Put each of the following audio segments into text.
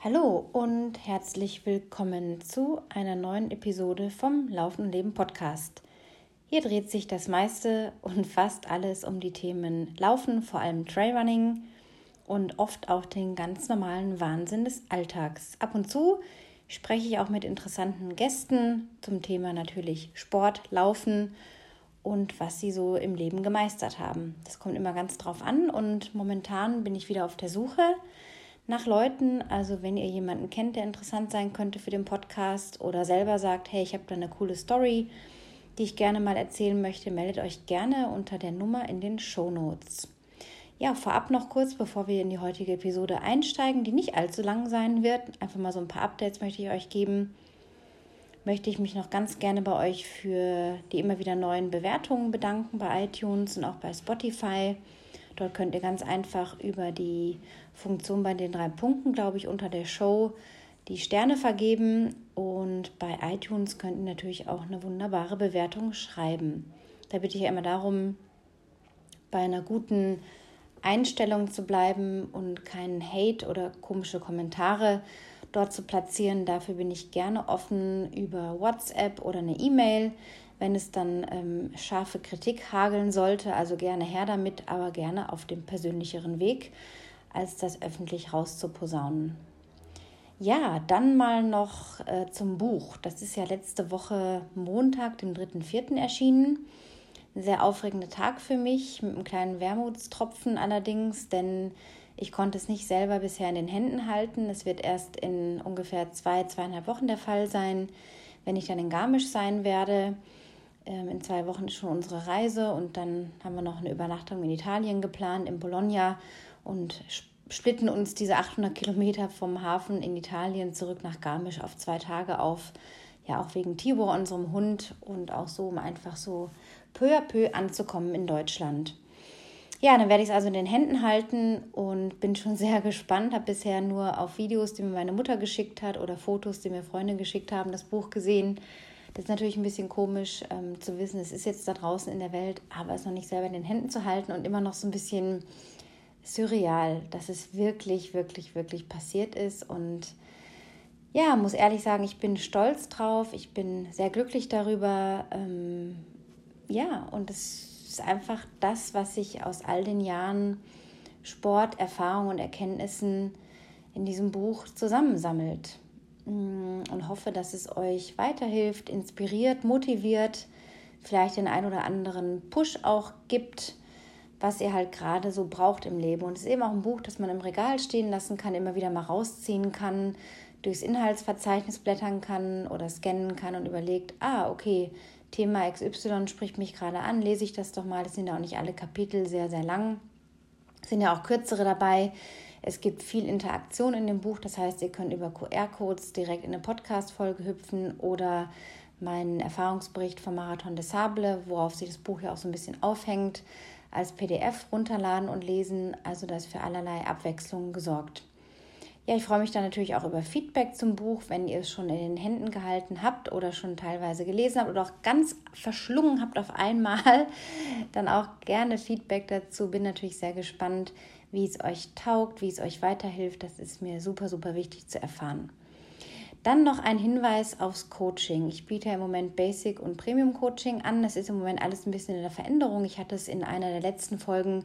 Hallo und herzlich willkommen zu einer neuen Episode vom Laufen und Leben Podcast. Hier dreht sich das meiste und fast alles um die Themen Laufen, vor allem Trailrunning und oft auch den ganz normalen Wahnsinn des Alltags. Ab und zu spreche ich auch mit interessanten Gästen zum Thema natürlich Sport, Laufen und was sie so im Leben gemeistert haben. Das kommt immer ganz drauf an und momentan bin ich wieder auf der Suche nach Leuten. Also wenn ihr jemanden kennt, der interessant sein könnte für den Podcast oder selber sagt, hey, ich habe da eine coole Story, die ich gerne mal erzählen möchte, meldet euch gerne unter der Nummer in den Show Notes. Ja, vorab noch kurz, bevor wir in die heutige Episode einsteigen, die nicht allzu lang sein wird. Einfach mal so ein paar Updates möchte ich euch geben. Möchte ich mich noch ganz gerne bei euch für die immer wieder neuen Bewertungen bedanken bei iTunes und auch bei Spotify. Dort könnt ihr ganz einfach über die Funktion bei den drei Punkten, glaube ich, unter der Show die Sterne vergeben. Und bei iTunes könnt ihr natürlich auch eine wunderbare Bewertung schreiben. Da bitte ich ja immer darum, bei einer guten Einstellung zu bleiben und keinen Hate oder komische Kommentare dort zu platzieren. Dafür bin ich gerne offen über WhatsApp oder eine E-Mail wenn es dann ähm, scharfe Kritik hageln sollte, also gerne her damit, aber gerne auf dem persönlicheren Weg, als das öffentlich rauszuposaunen. Ja, dann mal noch äh, zum Buch. Das ist ja letzte Woche Montag, dem 3.4. erschienen. Ein sehr aufregender Tag für mich, mit einem kleinen Wermutstropfen allerdings, denn ich konnte es nicht selber bisher in den Händen halten. Es wird erst in ungefähr zwei, zweieinhalb Wochen der Fall sein, wenn ich dann in Garmisch sein werde. Ähm, in zwei Wochen ist schon unsere Reise und dann haben wir noch eine Übernachtung in Italien geplant, in Bologna und splitten uns diese 800 Kilometer vom Hafen in Italien zurück nach Garmisch auf zwei Tage auf. Ja, auch wegen Tibor, unserem Hund und auch so, um einfach so peu à peu anzukommen in Deutschland. Ja, dann werde ich es also in den Händen halten und bin schon sehr gespannt. Habe bisher nur auf Videos, die mir meine Mutter geschickt hat oder Fotos, die mir Freunde geschickt haben, das Buch gesehen. Das ist natürlich ein bisschen komisch ähm, zu wissen, es ist jetzt da draußen in der Welt, aber es noch nicht selber in den Händen zu halten und immer noch so ein bisschen surreal, dass es wirklich, wirklich, wirklich passiert ist. Und ja, muss ehrlich sagen, ich bin stolz drauf, ich bin sehr glücklich darüber. Ähm, ja, und es ist einfach das, was sich aus all den Jahren Sport, Erfahrung und Erkenntnissen in diesem Buch zusammensammelt. Mm, und hoffe, dass es euch weiterhilft, inspiriert, motiviert, vielleicht den ein oder anderen Push auch gibt, was ihr halt gerade so braucht im Leben. Und es ist eben auch ein Buch, das man im Regal stehen lassen kann, immer wieder mal rausziehen kann, durchs Inhaltsverzeichnis blättern kann oder scannen kann und überlegt, ah, okay, Thema XY spricht mich gerade an, lese ich das doch mal. Das sind ja auch nicht alle Kapitel sehr, sehr lang. Es sind ja auch kürzere dabei, es gibt viel Interaktion in dem Buch, das heißt, ihr könnt über QR-Codes direkt in eine Podcast-Folge hüpfen oder meinen Erfahrungsbericht vom Marathon des Sable, worauf sich das Buch ja auch so ein bisschen aufhängt, als PDF runterladen und lesen. Also da ist für allerlei Abwechslung gesorgt. Ja, ich freue mich dann natürlich auch über Feedback zum Buch, wenn ihr es schon in den Händen gehalten habt oder schon teilweise gelesen habt oder auch ganz verschlungen habt auf einmal. Dann auch gerne Feedback dazu. Bin natürlich sehr gespannt, wie es euch taugt, wie es euch weiterhilft. Das ist mir super, super wichtig zu erfahren. Dann noch ein Hinweis aufs Coaching. Ich biete im Moment Basic und Premium Coaching an. Das ist im Moment alles ein bisschen in der Veränderung. Ich hatte es in einer der letzten Folgen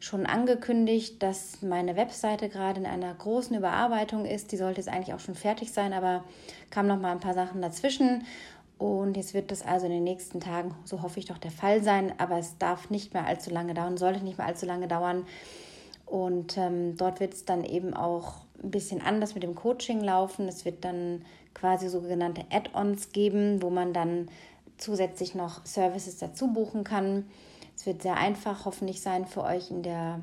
schon angekündigt, dass meine Webseite gerade in einer großen Überarbeitung ist. Die sollte jetzt eigentlich auch schon fertig sein, aber kamen noch mal ein paar Sachen dazwischen. Und jetzt wird das also in den nächsten Tagen, so hoffe ich doch, der Fall sein. Aber es darf nicht mehr allzu lange dauern, sollte nicht mehr allzu lange dauern. Und ähm, dort wird es dann eben auch ein bisschen anders mit dem Coaching laufen. Es wird dann quasi sogenannte Add-ons geben, wo man dann zusätzlich noch Services dazu buchen kann. Es wird sehr einfach hoffentlich sein für euch in der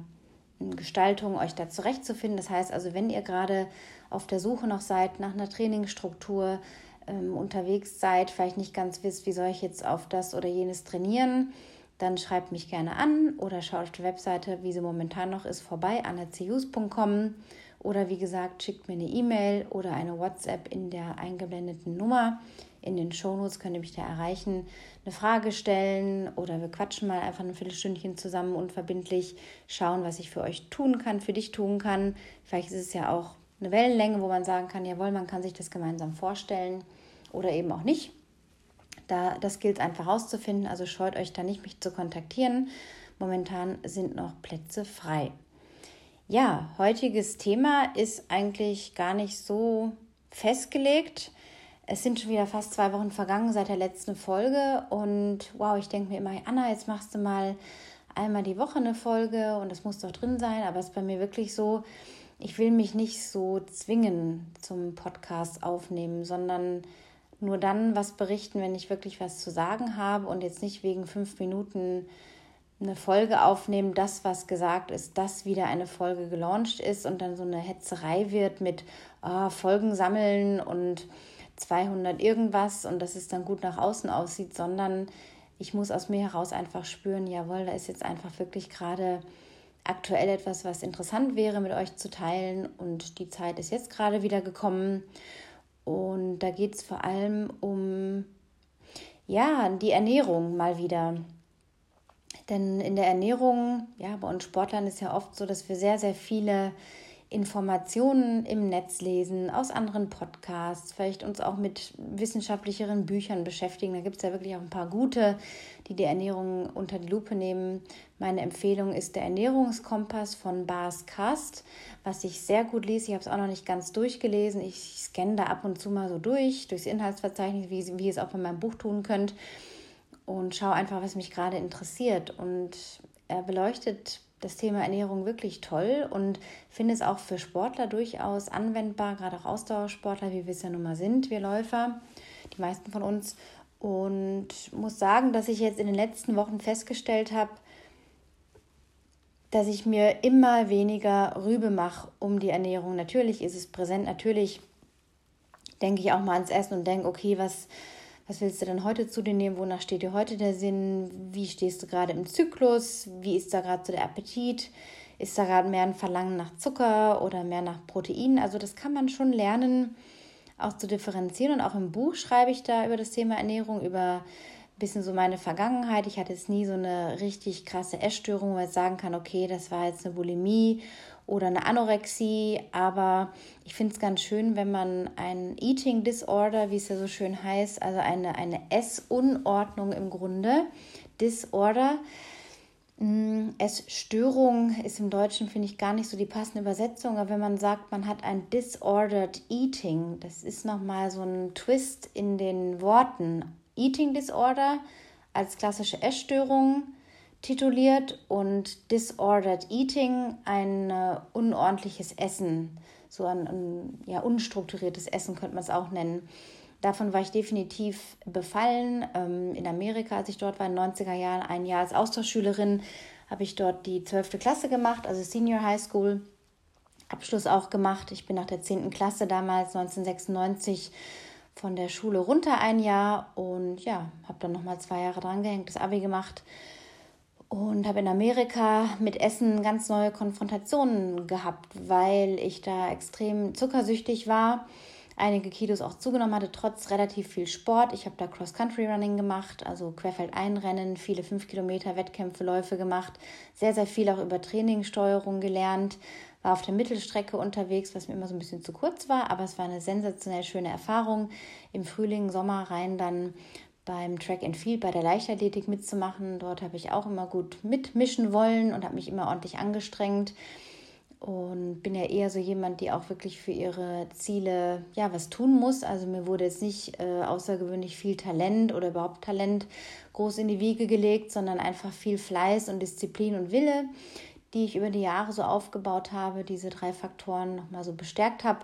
Gestaltung, euch da zurechtzufinden. Das heißt also, wenn ihr gerade auf der Suche noch seid nach einer Trainingsstruktur, ähm, unterwegs seid, vielleicht nicht ganz wisst, wie soll ich jetzt auf das oder jenes trainieren, dann schreibt mich gerne an oder schaut auf die Webseite, wie sie momentan noch ist, vorbei, anacus.com oder wie gesagt, schickt mir eine E-Mail oder eine WhatsApp in der eingeblendeten Nummer. In den Shownotes könnt ihr mich da erreichen, eine Frage stellen oder wir quatschen mal einfach ein Viertelstündchen zusammen unverbindlich, schauen, was ich für euch tun kann, für dich tun kann. Vielleicht ist es ja auch eine Wellenlänge, wo man sagen kann, jawohl, man kann sich das gemeinsam vorstellen oder eben auch nicht. Da, das gilt einfach herauszufinden, also scheut euch da nicht, mich zu kontaktieren. Momentan sind noch Plätze frei. Ja, heutiges Thema ist eigentlich gar nicht so festgelegt. Es sind schon wieder fast zwei Wochen vergangen seit der letzten Folge und wow, ich denke mir immer, Anna, jetzt machst du mal einmal die Woche eine Folge und das muss doch drin sein, aber es ist bei mir wirklich so, ich will mich nicht so zwingen zum Podcast aufnehmen, sondern nur dann was berichten, wenn ich wirklich was zu sagen habe und jetzt nicht wegen fünf Minuten eine Folge aufnehmen, das, was gesagt ist, dass wieder eine Folge gelauncht ist und dann so eine Hetzerei wird mit oh, Folgen sammeln und 200 irgendwas und dass es dann gut nach außen aussieht, sondern ich muss aus mir heraus einfach spüren, jawohl, da ist jetzt einfach wirklich gerade aktuell etwas, was interessant wäre, mit euch zu teilen und die Zeit ist jetzt gerade wieder gekommen und da geht es vor allem um ja, die Ernährung mal wieder. Denn in der Ernährung, ja, bei uns Sportlern ist ja oft so, dass wir sehr, sehr viele Informationen im Netz lesen, aus anderen Podcasts, vielleicht uns auch mit wissenschaftlicheren Büchern beschäftigen. Da gibt es ja wirklich auch ein paar gute, die die Ernährung unter die Lupe nehmen. Meine Empfehlung ist der Ernährungskompass von Bas Kast, was ich sehr gut lese. Ich habe es auch noch nicht ganz durchgelesen. Ich scanne da ab und zu mal so durch, durchs Inhaltsverzeichnis, wie, wie ihr es auch bei meinem Buch tun könnt und schaue einfach, was mich gerade interessiert. Und er beleuchtet das Thema Ernährung wirklich toll und finde es auch für Sportler durchaus anwendbar, gerade auch Ausdauersportler, wie wir es ja nun mal sind, wir Läufer, die meisten von uns. Und muss sagen, dass ich jetzt in den letzten Wochen festgestellt habe, dass ich mir immer weniger Rübe mache um die Ernährung. Natürlich ist es präsent, natürlich denke ich auch mal ans Essen und denke, okay, was, was willst du denn heute zu dir nehmen? Wonach steht dir heute der Sinn? Wie stehst du gerade im Zyklus? Wie ist da gerade so der Appetit? Ist da gerade mehr ein Verlangen nach Zucker oder mehr nach Protein? Also das kann man schon lernen, auch zu differenzieren. Und auch im Buch schreibe ich da über das Thema Ernährung, über ein bisschen so meine Vergangenheit. Ich hatte jetzt nie so eine richtig krasse Essstörung, man jetzt sagen kann, okay, das war jetzt eine Bulimie oder eine Anorexie. Aber ich finde es ganz schön, wenn man ein Eating Disorder, wie es ja so schön heißt, also eine, eine Essunordnung im Grunde, Disorder, mm, Essstörung ist im Deutschen, finde ich, gar nicht so die passende Übersetzung, aber wenn man sagt, man hat ein Disordered Eating, das ist nochmal so ein Twist in den Worten. Eating Disorder als klassische Essstörung, tituliert und Disordered Eating ein äh, unordentliches Essen, so ein, ein ja, unstrukturiertes Essen könnte man es auch nennen. Davon war ich definitiv befallen. Ähm, in Amerika, als ich dort war, in den 90er Jahren, ein Jahr als Austauschschülerin, habe ich dort die 12. Klasse gemacht, also Senior High School. Abschluss auch gemacht. Ich bin nach der 10. Klasse damals 1996 von der Schule runter ein Jahr und ja, habe dann nochmal zwei Jahre dran gehängt, das Abi gemacht und habe in Amerika mit Essen ganz neue Konfrontationen gehabt, weil ich da extrem zuckersüchtig war, einige Kilos auch zugenommen hatte, trotz relativ viel Sport. Ich habe da Cross-Country-Running gemacht, also Querfeldeinrennen, viele 5 Kilometer Wettkämpfe, Läufe gemacht, sehr, sehr viel auch über Trainingssteuerung gelernt, war auf der Mittelstrecke unterwegs, was mir immer so ein bisschen zu kurz war, aber es war eine sensationell schöne Erfahrung. Im Frühling, Sommer rein dann beim Track and Field, bei der Leichtathletik mitzumachen. Dort habe ich auch immer gut mitmischen wollen und habe mich immer ordentlich angestrengt und bin ja eher so jemand, die auch wirklich für ihre Ziele ja was tun muss. Also mir wurde jetzt nicht äh, außergewöhnlich viel Talent oder überhaupt Talent groß in die Wiege gelegt, sondern einfach viel Fleiß und Disziplin und Wille, die ich über die Jahre so aufgebaut habe, diese drei Faktoren nochmal so bestärkt habe.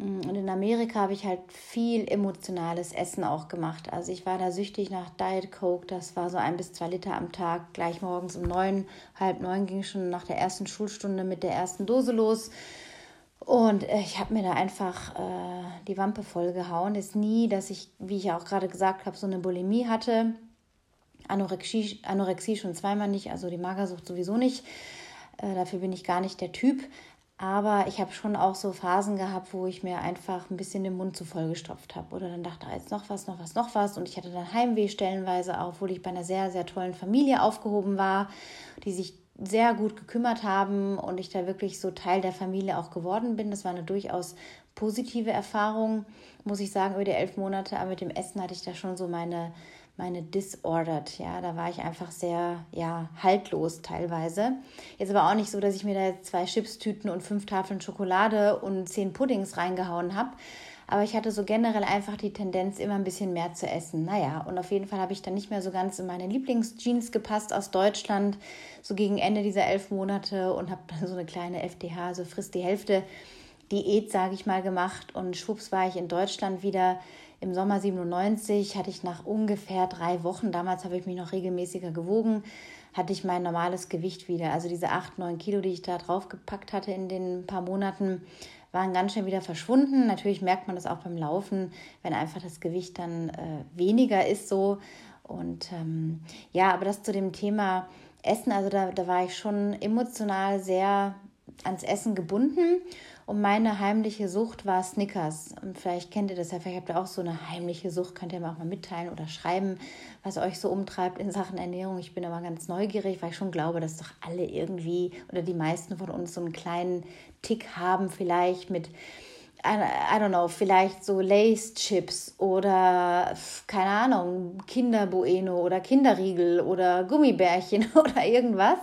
Mm, und in Amerika habe ich halt viel emotionales Essen auch gemacht. Also ich war da süchtig nach Diet Coke. Das war so ein bis zwei Liter am Tag. Gleich morgens um neun, halb neun ging schon nach der ersten Schulstunde mit der ersten Dose los. Und äh, ich habe mir da einfach äh, die Wampe voll gehauen. Ist nie, dass ich, wie ich auch gerade gesagt habe, so eine Bulimie hatte. Anorexie, Anorexie schon zweimal nicht, also die Magersucht sowieso nicht. Äh, dafür bin ich gar nicht der Typ. Aber ich habe schon auch so Phasen gehabt, wo ich mir einfach ein bisschen den Mund zu voll gestopft habe. Oder dann dachte, ah, jetzt noch was, noch was, noch was. Und ich hatte dann Heimweh stellenweise, auch, obwohl ich bei einer sehr, sehr tollen Familie aufgehoben war, die sich sehr gut gekümmert haben und ich da wirklich so Teil der Familie auch geworden bin. Das war eine durchaus positive Erfahrung, muss ich sagen, über die elf Monate. Aber mit dem Essen hatte ich da schon so meine, meine Disordered. Ja, da war ich einfach sehr, ja, haltlos teilweise. Jetzt aber auch nicht so, dass ich mir da jetzt zwei Chipstüten und fünf Tafeln Schokolade und zehn Puddings reingehauen habe. Aber ich hatte so generell einfach die Tendenz, immer ein bisschen mehr zu essen. Naja, und auf jeden Fall habe ich dann nicht mehr so ganz in meine Lieblingsjeans gepasst aus Deutschland, so gegen Ende dieser elf Monate und habe dann so eine kleine FDH, so frisst die Hälfte Diät, sage ich mal, gemacht. Und schwupps war ich in Deutschland wieder. Im Sommer 97 hatte ich nach ungefähr drei Wochen, damals habe ich mich noch regelmäßiger gewogen, hatte ich mein normales Gewicht wieder. Also diese 8, 9 Kilo, die ich da drauf gepackt hatte in den paar Monaten, waren ganz schnell wieder verschwunden. Natürlich merkt man das auch beim Laufen, wenn einfach das Gewicht dann äh, weniger ist so. Und ähm, ja, aber das zu dem Thema Essen, also da, da war ich schon emotional sehr ans Essen gebunden. Und meine heimliche Sucht war Snickers. Und vielleicht kennt ihr das ja, vielleicht habt ihr auch so eine heimliche Sucht, könnt ihr mir auch mal mitteilen oder schreiben, was euch so umtreibt in Sachen Ernährung. Ich bin aber ganz neugierig, weil ich schon glaube, dass doch alle irgendwie oder die meisten von uns so einen kleinen Tick haben, vielleicht mit, I don't know, vielleicht so Lace Chips oder keine Ahnung, Kinderbueno oder Kinderriegel oder Gummibärchen oder irgendwas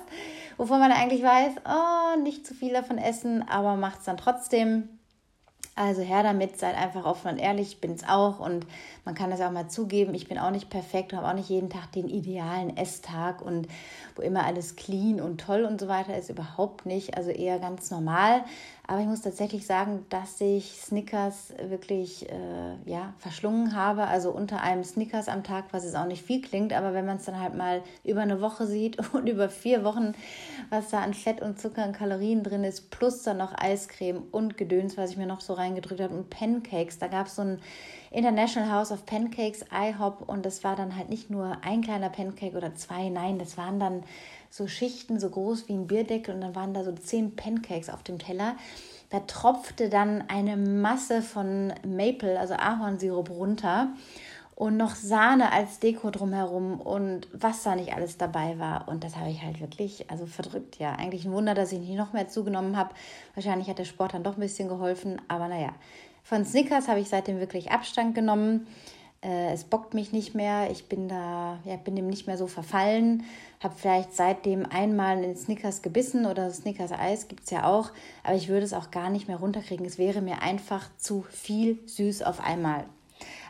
wovon man eigentlich weiß, oh, nicht zu viel davon essen, aber macht es dann trotzdem. Also her damit, seid einfach offen und ehrlich, ich bin es auch und man kann das auch mal zugeben, ich bin auch nicht perfekt und habe auch nicht jeden Tag den idealen Esstag und wo immer alles clean und toll und so weiter ist, überhaupt nicht, also eher ganz normal. Aber ich muss tatsächlich sagen, dass ich Snickers wirklich äh, ja, verschlungen habe. Also unter einem Snickers am Tag, was jetzt auch nicht viel klingt, aber wenn man es dann halt mal über eine Woche sieht und über vier Wochen, was da an Fett und Zucker und Kalorien drin ist, plus dann noch Eiscreme und Gedöns, was ich mir noch so reingedrückt habe und Pancakes. Da gab es so ein International House of Pancakes, IHOP und das war dann halt nicht nur ein kleiner Pancake oder zwei, nein, das waren dann so Schichten so groß wie ein Bierdeckel und dann waren da so zehn Pancakes auf dem Teller. Da tropfte dann eine Masse von Maple, also Ahornsirup runter und noch Sahne als Deko drumherum und was da nicht alles dabei war. Und das habe ich halt wirklich, also verdrückt, ja. Eigentlich ein Wunder, dass ich nicht noch mehr zugenommen habe. Wahrscheinlich hat der Sport dann doch ein bisschen geholfen, aber naja. Von Snickers habe ich seitdem wirklich Abstand genommen. Äh, es bockt mich nicht mehr. Ich bin da, ja, bin dem nicht mehr so verfallen. Habe vielleicht seitdem einmal in Snickers gebissen oder Snickers Eis gibt es ja auch, aber ich würde es auch gar nicht mehr runterkriegen. Es wäre mir einfach zu viel süß auf einmal.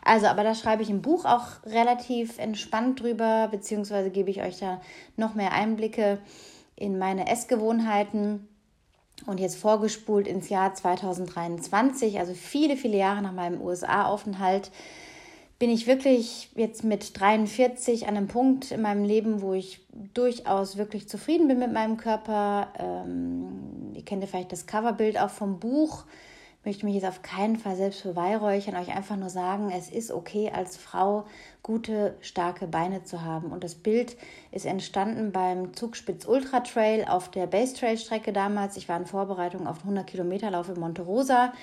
Also, aber da schreibe ich im Buch auch relativ entspannt drüber, beziehungsweise gebe ich euch da noch mehr Einblicke in meine Essgewohnheiten. Und jetzt vorgespult ins Jahr 2023, also viele, viele Jahre nach meinem USA-Aufenthalt, bin ich wirklich jetzt mit 43 an einem Punkt in meinem Leben, wo ich durchaus wirklich zufrieden bin mit meinem Körper. Ähm, ihr kennt ja vielleicht das Coverbild auch vom Buch. Ich möchte mich jetzt auf keinen Fall selbst beweihräuchern, euch einfach nur sagen, es ist okay, als Frau gute, starke Beine zu haben. Und das Bild ist entstanden beim Zugspitz Ultra Trail auf der Base Trail Strecke damals. Ich war in Vorbereitung auf einen 100 Kilometer Lauf in Monte Rosa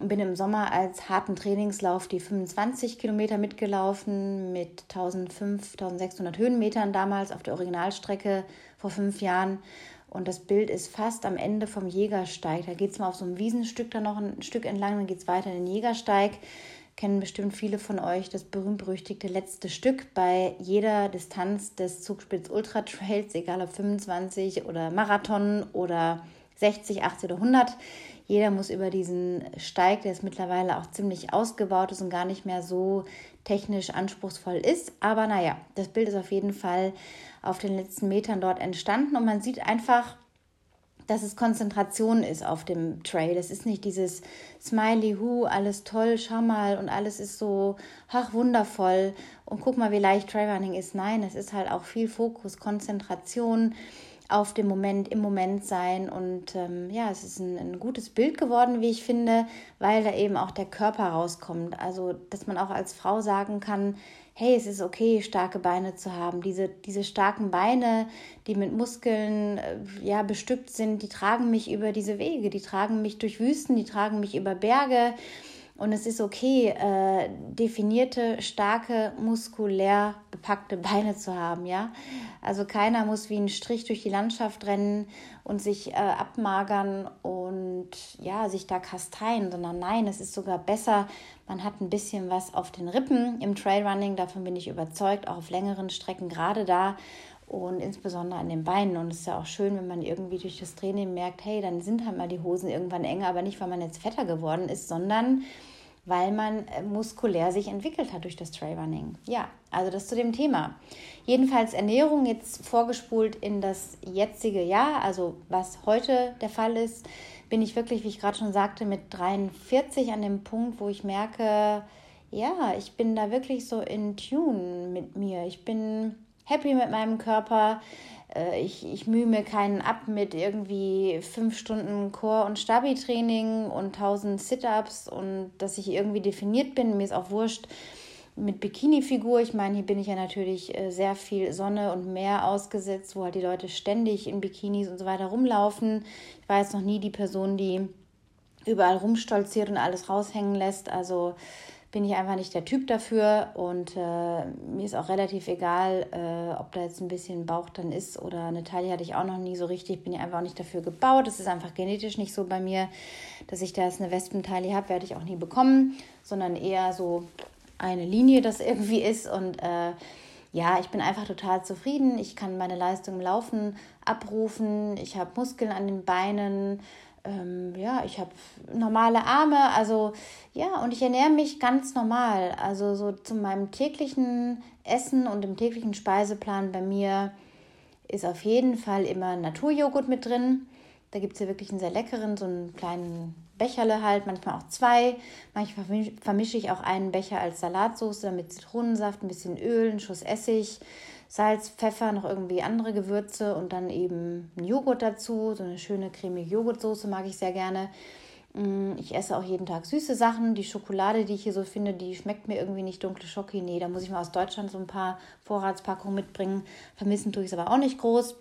und bin im Sommer als harten Trainingslauf die 25 Kilometer mitgelaufen mit 1500, 1600 Höhenmetern damals auf der Originalstrecke vor fünf Jahren. Und das Bild ist fast am Ende vom Jägersteig. Da geht es mal auf so einem Wiesenstück dann noch ein Stück entlang, dann geht es weiter in den Jägersteig. Kennen bestimmt viele von euch das berühmt-berüchtigte letzte Stück bei jeder Distanz des Zugspitz Ultra Trails, egal ob 25 oder Marathon oder 60, 80 oder 100. Jeder muss über diesen Steig, der ist mittlerweile auch ziemlich ausgebaut ist und gar nicht mehr so technisch anspruchsvoll ist. Aber naja, das Bild ist auf jeden Fall auf den letzten Metern dort entstanden und man sieht einfach, dass es Konzentration ist auf dem Trail. Es ist nicht dieses Smiley, hu, alles toll, schau mal und alles ist so, ach, wundervoll und guck mal, wie leicht Trailrunning ist. Nein, es ist halt auch viel Fokus, Konzentration, auf dem Moment, im Moment sein. Und ähm, ja, es ist ein, ein, gutes Bild geworden, wie ich finde, weil da eben auch der Körper rauskommt. Also, dass man auch als Frau sagen kann, hey, es ist okay, starke Beine zu haben. Diese, diese starken Beine, die mit Muskeln äh, ja, bestückt sind, die tragen mich über diese Wege, die tragen mich durch Wüsten, die tragen mich über Berge. Und es ist okay, äh, definierte, starke, muskulär bepackte Beine zu haben, ja. Also keiner muss wie ein Strich durch die Landschaft rennen und sich äh, abmagern und ja, sich da kasteien, sondern nein, es ist sogar besser, man hat ein bisschen was auf den Rippen im Trailrunning, davon bin ich überzeugt, auch auf längeren Strecken, gerade da und insbesondere an den Beinen. Und es ist ja auch schön, wenn man irgendwie durch das Training merkt, hey, dann sind halt mal die Hosen irgendwann enger, aber nicht, weil man jetzt fetter geworden ist, sondern weil man äh, muskulär sich entwickelt hat durch das Trailrunning. Ja, also das zu dem Thema. Jedenfalls Ernährung jetzt vorgespult in das jetzige Jahr, also was heute der Fall ist, bin ich wirklich, wie ich gerade schon sagte, mit 43 an dem Punkt, wo ich merke, ja, ich bin da wirklich so in Tune mit mir. Ich bin happy mit meinem Körper. Äh, ich, ich mühe mir keinen ab mit irgendwie fünf Stunden Core- und Stabi-Training und tausend Sit-Ups und dass ich irgendwie definiert bin. Mir ist auch wurscht mit Bikini-Figur. Ich meine, hier bin ich ja natürlich äh, sehr viel Sonne und Meer ausgesetzt, wo halt die Leute ständig in Bikinis und so weiter rumlaufen. Ich war jetzt noch nie die Person, die überall rumstolziert und alles raushängen lässt. Also bin ich einfach nicht der Typ dafür und äh, mir ist auch relativ egal, äh, ob da jetzt ein bisschen Bauch dann ist oder eine Taille hatte ich auch noch nie so richtig, bin ich einfach auch nicht dafür gebaut. Das ist einfach genetisch nicht so bei mir, dass ich da jetzt eine Wespentaille habe, werde ich auch nie bekommen, sondern eher so eine Linie das irgendwie ist und äh, ja, ich bin einfach total zufrieden. Ich kann meine Leistung im Laufen abrufen. Ich habe Muskeln an den Beinen ähm, ja, ich habe normale Arme, also ja, und ich ernähre mich ganz normal. Also so zu meinem täglichen Essen und im täglichen Speiseplan bei mir ist auf jeden Fall immer Naturjoghurt mit drin. Da gibt es ja wirklich einen sehr leckeren, so einen kleinen Becherle halt, manchmal auch zwei. Manchmal vermische ich auch einen Becher als Salatsauce mit Zitronensaft, ein bisschen Öl, einen Schuss Essig Salz, Pfeffer, noch irgendwie andere Gewürze und dann eben ein Joghurt dazu. So eine schöne cremige Joghurtsoße mag ich sehr gerne. Mm, ich esse auch jeden Tag süße Sachen. Die Schokolade, die ich hier so finde, die schmeckt mir irgendwie nicht dunkle Schoki. Nee, da muss ich mal aus Deutschland so ein paar Vorratspackungen mitbringen. Vermissen tue ich es aber auch nicht groß.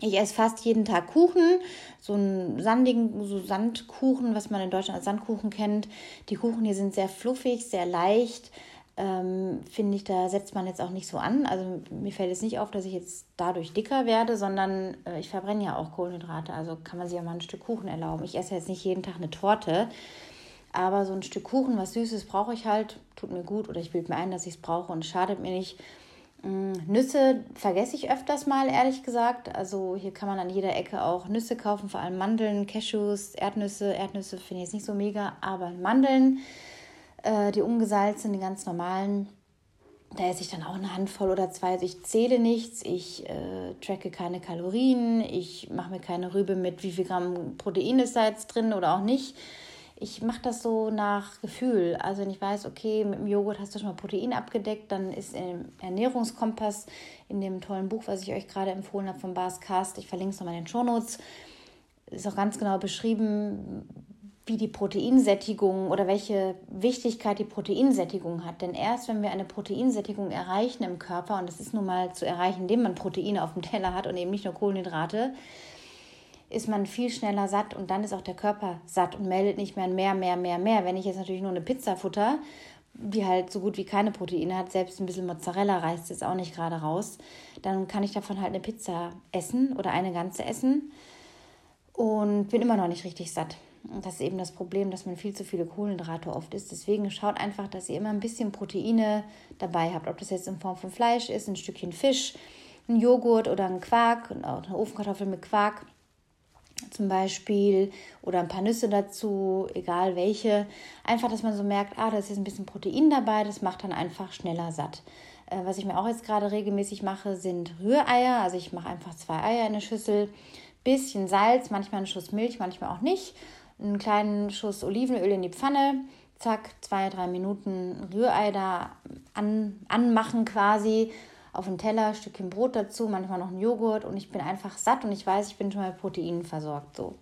Ich esse fast jeden Tag Kuchen, so einen sandigen, so Sandkuchen, was man in Deutschland als Sandkuchen kennt. Die Kuchen hier sind sehr fluffig, sehr leicht ähm, finde ich, da setzt man jetzt auch nicht so an. Also mir fällt es nicht auf, dass ich jetzt dadurch dicker werde, sondern äh, ich verbrenne ja auch Kohlenhydrate. Also kann man sich auch mal ein Stück Kuchen erlauben. Ich esse jetzt nicht jeden Tag eine Torte, aber so ein Stück Kuchen, was Süßes, brauche ich halt, tut mir gut oder ich bilde mir ein, dass ich es brauche und schadet mir nicht. Mm, Nüsse vergesse ich öfters mal, ehrlich gesagt. Also hier kann man an jeder Ecke auch Nüsse kaufen, vor allem Mandeln, Cashews, Erdnüsse. Erdnüsse finde ich jetzt nicht so mega, aber Mandeln äh, die ungesalzenen, die ganz normalen, da esse ich dann auch eine Handvoll oder zwei. Also ich zähle nichts, ich äh, tracke keine Kalorien, ich mache mir keine Rübe mit, wie viel Gramm Protein ist da jetzt drin oder auch nicht. Ich mache das so nach Gefühl. Also wenn ich weiß, okay, mit dem Joghurt hast du schon mal Protein abgedeckt, dann ist im Ernährungskompass in dem tollen Buch, was ich euch gerade empfohlen habe vom Bas Cast, ich verlinke es nochmal in den Shownotes, ist auch ganz genau beschrieben, wie die Proteinsättigung oder welche Wichtigkeit die Proteinsättigung hat. Denn erst wenn wir eine Proteinsättigung erreichen im Körper, und das ist nun mal zu erreichen, indem man Proteine auf dem Teller hat und eben nicht nur Kohlenhydrate, ist man viel schneller satt und dann ist auch der Körper satt und meldet nicht mehr mehr, mehr, mehr, mehr. Wenn ich jetzt natürlich nur eine Pizza futter, die halt so gut wie keine Proteine hat, selbst ein bisschen Mozzarella reißt jetzt auch nicht gerade raus, dann kann ich davon halt eine Pizza essen oder eine ganze essen und bin immer noch nicht richtig satt. Das ist eben das Problem, dass man viel zu viele Kohlenhydrate oft isst. Deswegen schaut einfach, dass ihr immer ein bisschen Proteine dabei habt. Ob das jetzt in Form von Fleisch ist, ein Stückchen Fisch, ein Joghurt oder ein Quark, eine Ofenkartoffel mit Quark zum Beispiel oder ein paar Nüsse dazu, egal welche. Einfach, dass man so merkt, ah, da ist jetzt ein bisschen Protein dabei, das macht dann einfach schneller satt. Äh, was ich mir auch jetzt gerade regelmäßig mache, sind Rühreier. Also ich mache einfach zwei Eier in eine Schüssel, bisschen Salz, manchmal einen Schuss Milch, manchmal auch nicht einen kleinen Schuss Olivenöl in die Pfanne, zack, zwei, drei Minuten Rührei da an, anmachen quasi, auf den Teller, ein Stückchen Brot dazu, manchmal noch einen Joghurt und ich bin einfach satt und ich weiß, ich bin schon mal Proteinen versorgt so.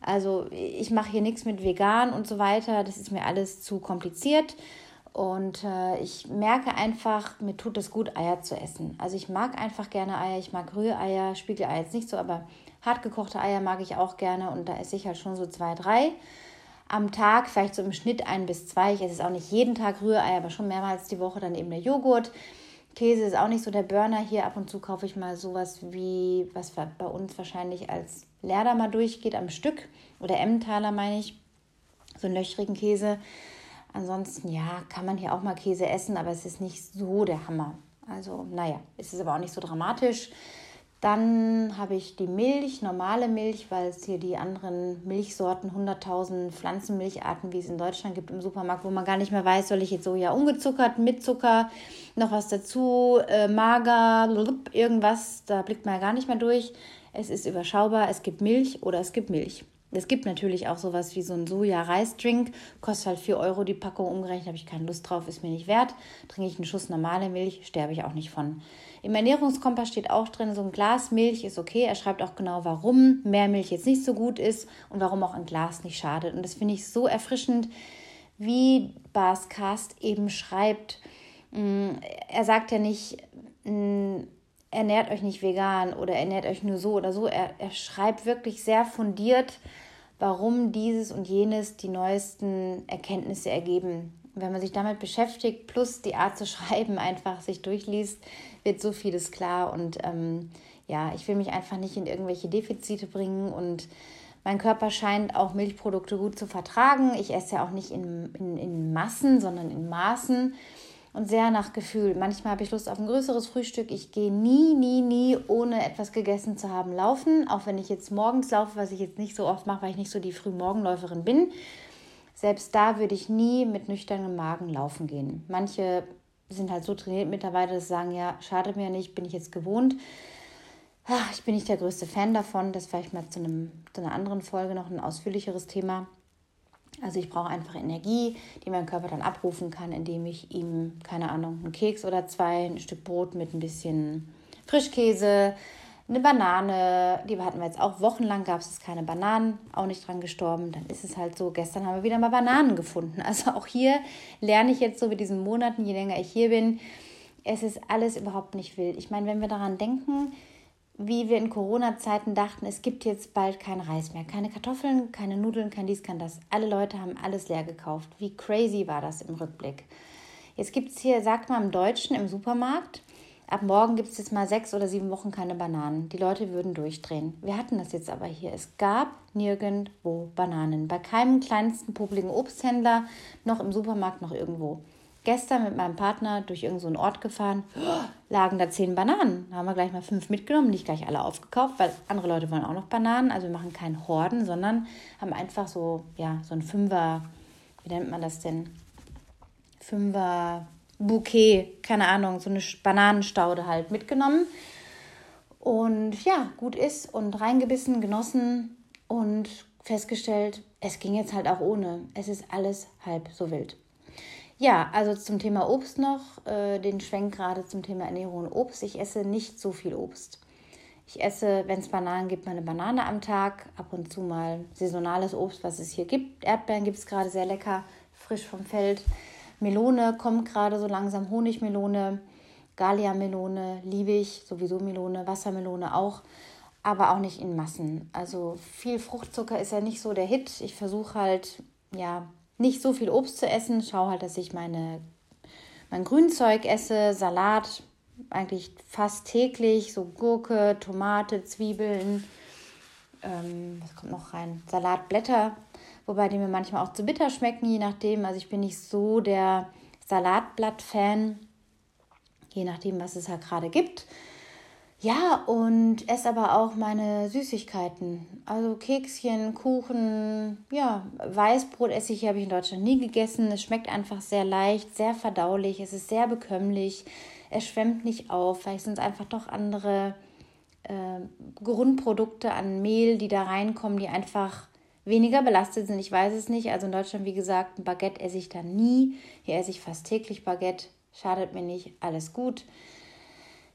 Also ich mache hier nichts mit vegan und so weiter, das ist mir alles zu kompliziert. Und äh, ich merke einfach, mir tut es gut, Eier zu essen. Also ich mag einfach gerne Eier, ich mag Rühreier, Spiegeleier jetzt nicht so, aber Hartgekochte Eier mag ich auch gerne und da esse ich halt schon so zwei, drei. am Tag, vielleicht so im Schnitt ein bis zwei. Ich esse es auch nicht jeden Tag Rührei, aber schon mehrmals die Woche dann eben der Joghurt. Käse ist auch nicht so der Burner hier. Ab und zu kaufe ich mal sowas wie, was bei uns wahrscheinlich als Lerder mal durchgeht am Stück. Oder Emmentaler meine ich. So einen löchrigen Käse. Ansonsten, ja, kann man hier auch mal Käse essen, aber es ist nicht so der Hammer. Also, naja, es ist aber auch nicht so dramatisch. Dann habe ich die Milch, normale Milch, weil es hier die anderen Milchsorten, 100.000 Pflanzenmilcharten, wie es in Deutschland gibt im Supermarkt, wo man gar nicht mehr weiß, soll ich jetzt Soja ungezuckert, mit Zucker, noch was dazu, äh, mager, irgendwas, da blickt man ja gar nicht mehr durch. Es ist überschaubar, es gibt Milch oder es gibt Milch. Es gibt natürlich auch sowas wie so ein Soja-Reisdrink, kostet halt 4 Euro die Packung umgerechnet, habe ich keine Lust drauf, ist mir nicht wert. Trinke ich einen Schuss normale Milch, sterbe ich auch nicht von. Im Ernährungskompass steht auch drin, so ein Glas Milch ist okay. Er schreibt auch genau, warum mehr Milch jetzt nicht so gut ist und warum auch ein Glas nicht schadet. Und das finde ich so erfrischend, wie Bas Cast eben schreibt. Mm, er sagt ja nicht, mm, ernährt euch nicht vegan oder ernährt euch nur so oder so. Er, er schreibt wirklich sehr fundiert, warum dieses und jenes die neuesten Erkenntnisse ergeben. Wenn man sich damit beschäftigt, plus die Art zu schreiben einfach sich durchliest, wird so vieles klar. Und ähm, ja, ich will mich einfach nicht in irgendwelche Defizite bringen und mein Körper scheint auch Milchprodukte gut zu vertragen. Ich esse ja auch nicht in, in, in Massen, sondern in Maßen und sehr nach Gefühl. Manchmal habe ich Lust auf ein größeres Frühstück. Ich gehe nie, nie, nie, ohne etwas gegessen zu haben, laufen. Auch wenn ich jetzt morgens laufe, was ich jetzt nicht so oft mache, weil ich nicht so die Frühmorgenläuferin bin. Selbst da würde ich nie mit nüchternem Magen laufen gehen. Manche sind halt so trainiert mittlerweile, dass sie sagen, ja, schadet mir nicht, bin ich jetzt gewohnt. Ach, ich bin nicht der größte Fan davon. Das vielleicht mal zu, einem, zu einer anderen Folge noch ein ausführlicheres Thema. Also ich brauche einfach Energie, die mein Körper dann abrufen kann, indem ich ihm, keine Ahnung, einen Keks oder zwei, ein Stück Brot mit ein bisschen Frischkäse, eine Banane, die hatten wir jetzt auch wochenlang, gab es keine Bananen, auch nicht dran gestorben. Dann ist es halt so, gestern haben wir wieder mal Bananen gefunden. Also auch hier lerne ich jetzt so mit diesen Monaten, je länger ich hier bin, es ist alles überhaupt nicht wild. Ich meine, wenn wir daran denken, wie wir in Corona-Zeiten dachten, es gibt jetzt bald kein Reis mehr, keine Kartoffeln, keine Nudeln, kein dies, kein das. Alle Leute haben alles leer gekauft. Wie crazy war das im Rückblick? Jetzt gibt es hier, sagt man im Deutschen, im Supermarkt, ab morgen gibt es jetzt mal sechs oder sieben Wochen keine Bananen. Die Leute würden durchdrehen. Wir hatten das jetzt aber hier. Es gab nirgendwo Bananen. Bei keinem kleinsten, publigen Obsthändler, noch im Supermarkt, noch irgendwo gestern mit meinem Partner durch irgendeinen so Ort gefahren, lagen da zehn Bananen. Da haben wir gleich mal fünf mitgenommen, nicht gleich alle aufgekauft, weil andere Leute wollen auch noch Bananen. Also wir machen keinen Horden, sondern haben einfach so, ja, so ein Fünfer, wie nennt man das denn? Fünfer Bouquet, keine Ahnung, so eine Bananenstaude halt mitgenommen. Und ja, gut ist und reingebissen, genossen und festgestellt, es ging jetzt halt auch ohne. Es ist alles halb so wild. Ja, also zum Thema Obst noch, äh, den Schwenk gerade zum Thema Ernährung und Obst. Ich esse nicht so viel Obst. Ich esse, wenn es Bananen gibt, mal eine Banane am Tag, ab und zu mal saisonales Obst, was es hier gibt. Erdbeeren gibt es gerade sehr lecker, frisch vom Feld. Melone kommt gerade so langsam, Honigmelone, Galia-Melone liebe ich, sowieso Melone, Wassermelone auch, aber auch nicht in Massen. Also viel Fruchtzucker ist ja nicht so der Hit. Ich versuche halt, ja, nicht so viel Obst zu essen. Schau halt, dass ich meine, mein Grünzeug esse, Salat eigentlich fast täglich, so Gurke, Tomate, Zwiebeln. Ähm, was kommt noch rein? Salatblätter, wobei die mir manchmal auch zu bitter schmecken, je nachdem. Also ich bin nicht so der Salatblatt-Fan, je nachdem, was es halt gerade gibt. Ja, und esse aber auch meine Süßigkeiten. Also Kekschen, Kuchen, ja, Weißbrot esse ich, habe ich in Deutschland nie gegessen. Es schmeckt einfach sehr leicht, sehr verdaulich, es ist sehr bekömmlich, es schwemmt nicht auf. Vielleicht sind es einfach doch andere äh, Grundprodukte an Mehl, die da reinkommen, die einfach weniger belastet sind. Ich weiß es nicht. Also in Deutschland, wie gesagt, ein Baguette esse ich da nie. Hier esse ich fast täglich Baguette. Schadet mir nicht, alles gut.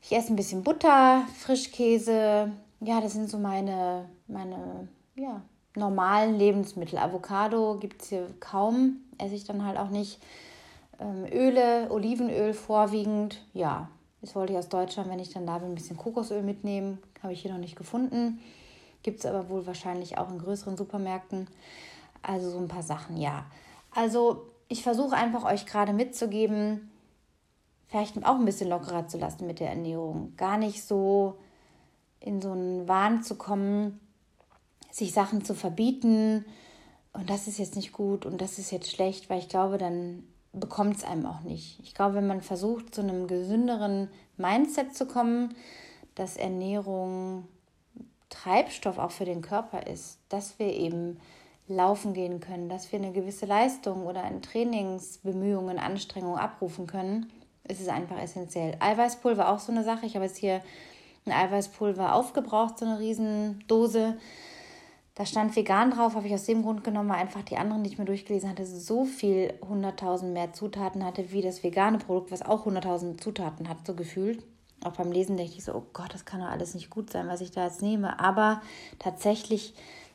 Ich esse ein bisschen Butter, Frischkäse. Ja, das sind so meine, meine ja, normalen Lebensmittel. Avocado gibt es hier kaum, esse ich dann halt auch nicht. Ähm, Öle, Olivenöl vorwiegend. Ja, das wollte ich aus Deutschland, wenn ich dann da bin, ein bisschen Kokosöl mitnehmen. Habe ich hier noch nicht gefunden. Gibt es aber wohl wahrscheinlich auch in größeren Supermärkten. Also so ein paar Sachen, ja. Also ich versuche einfach euch gerade mitzugeben, vielleicht auch ein bisschen lockerer zu lassen mit der Ernährung. Gar nicht so in so einen Wahn zu kommen, sich Sachen zu verbieten und das ist jetzt nicht gut und das ist jetzt schlecht, weil ich glaube, dann bekommt es einem auch nicht. Ich glaube, wenn man versucht, zu einem gesünderen Mindset zu kommen, dass Ernährung Treibstoff auch für den Körper ist, dass wir eben laufen gehen können, dass wir eine gewisse Leistung oder in Trainingsbemühungen, Anstrengungen abrufen können, ist es einfach essentiell. Eiweißpulver auch so eine Sache. Ich habe jetzt hier ein Eiweißpulver aufgebraucht, so eine Riesendose. Da stand vegan drauf, habe ich aus dem Grund genommen, weil einfach die anderen, die ich mir durchgelesen hatte, so viel 100.000 mehr Zutaten hatte wie das vegane Produkt, was auch 100.000 Zutaten hat, so gefühlt. Auch beim Lesen dachte ich so, oh Gott, das kann doch alles nicht gut sein, was ich da jetzt nehme. Aber tatsächlich,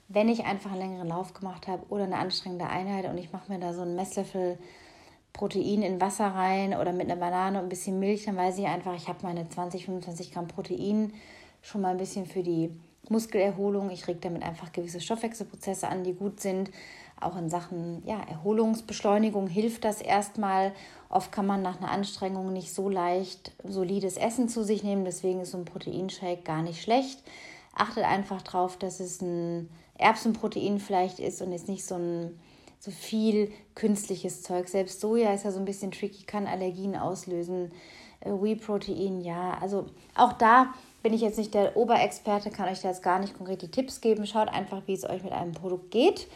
wenn ich einfach einen längeren Lauf gemacht habe oder eine anstrengende Einheit und ich mache mir da so einen Messlöffel Protein in Wasser rein oder mit einer Banane und ein bisschen Milch, dann weiß ich einfach, ich habe meine 20, 25 Gramm Protein schon mal ein bisschen für die Muskelerholung. Ich rege damit einfach gewisse Stoffwechselprozesse an, die gut sind. Auch in Sachen ja, Erholungsbeschleunigung hilft das erstmal. Oft kann man nach einer Anstrengung nicht so leicht solides Essen zu sich nehmen. Deswegen ist so ein Proteinshake gar nicht schlecht. Achtet einfach darauf, dass es ein Erbsenprotein vielleicht ist und jetzt nicht so ein so viel künstliches Zeug. Selbst Soja ist ja so ein bisschen tricky, kann Allergien auslösen. Äh, Whey-Protein, ja. Also auch da bin ich jetzt nicht der Oberexperte, kann euch da jetzt gar nicht konkrete Tipps geben. Schaut einfach, wie es euch mit einem Produkt geht.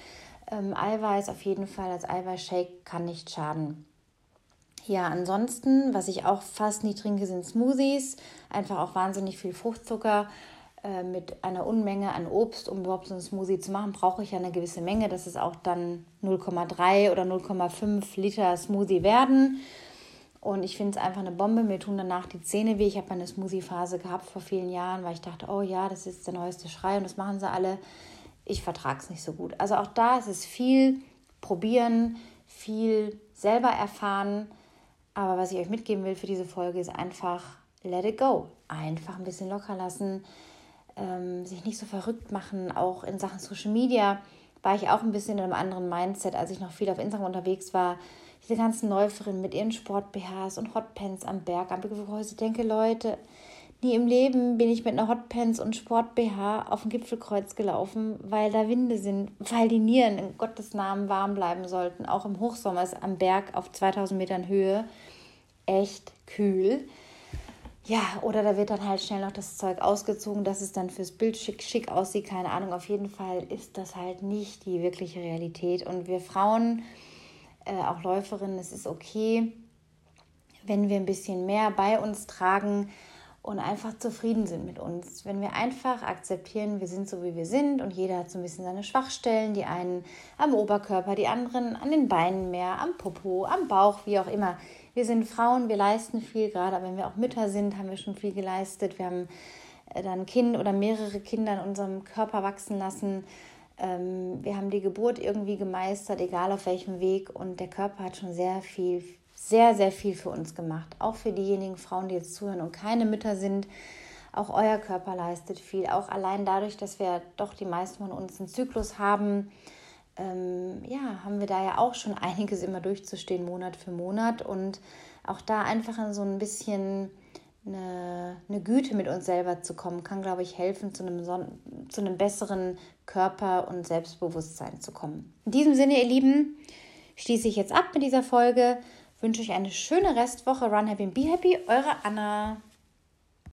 Ähm, Eiweiß auf jeden Fall als Eiweißshake kann nicht schaden. Ja, ansonsten, was ich auch fast nie trinke, sind Smoothies. Einfach auch wahnsinnig viel Fruchtzucker. Äh, mit einer Unmenge an Obst, um überhaupt so einen Smoothie zu machen, brauche ich ja eine gewisse Menge. Das ist auch dann 0,3 oder 0,5 Liter Smoothie werden. Und ich finde es einfach eine Bombe. Mir tun danach die Zähne weh. Ich habe eine Smoothie-Phase gehabt vor vielen Jahren, weil ich dachte, oh ja, das ist der neueste Schrei und das machen sie alle. Ich vertrage es nicht so gut. Also auch da ist es viel probieren, viel selber erfahren. Aber was ich euch mitgeben will für diese Folge ist einfach let it go. Einfach ein bisschen locker lassen, ähm, sich nicht so verrückt machen. Auch in Sachen Social Media war ich auch ein bisschen in einem anderen Mindset, als ich noch viel auf Instagram unterwegs war diese ganzen Läuferinnen mit ihren Sport-BHs und Hotpants am Berg, am Gipfelkreuz. Ich denke, Leute, nie im Leben bin ich mit einer Hotpants und Sport-BH auf dem Gipfelkreuz gelaufen, weil da Winde sind, weil die Nieren in Gottes Namen warm bleiben sollten. Auch im Hochsommer ist am Berg auf 2000 Metern Höhe echt kühl. Ja, oder da wird dann halt schnell noch das Zeug ausgezogen, dass es dann fürs Bild schick, schick aussieht. Keine Ahnung. Auf jeden Fall ist das halt nicht die wirkliche Realität. Und wir Frauen äh, auch Läuferinnen, es ist okay, wenn wir ein bisschen mehr bei uns tragen und einfach zufrieden sind mit uns. Wenn wir einfach akzeptieren, wir sind so wie wir sind und jeder hat so ein bisschen seine Schwachstellen, die einen am Oberkörper, die anderen an den Beinen mehr, am Popo, am Bauch, wie auch immer. Wir sind Frauen, wir leisten viel, gerade wenn wir auch Mütter sind, haben wir schon viel geleistet. Wir haben äh, dann ein Kind oder mehrere Kinder in unserem Körper wachsen lassen ähm, wir haben die Geburt irgendwie gemeistert, egal auf welchem Weg. Und der Körper hat schon sehr viel, sehr, sehr viel für uns gemacht. Auch für diejenigen Frauen, die jetzt zuhören und keine Mütter sind. Auch euer Körper leistet viel. Auch allein dadurch, dass wir doch die meisten von uns einen Zyklus haben, ähm, ja, haben wir da ja auch schon einiges immer durchzustehen, Monat für Monat. Und auch da einfach in so ein bisschen eine, eine Güte mit uns selber zu kommen, kann, glaube ich, helfen, zu einem, Son zu einem besseren Körper und Selbstbewusstsein zu kommen. In diesem Sinne, ihr Lieben, schließe ich jetzt ab mit dieser Folge. Wünsche euch eine schöne Restwoche. Run Happy and Be Happy. Eure Anna.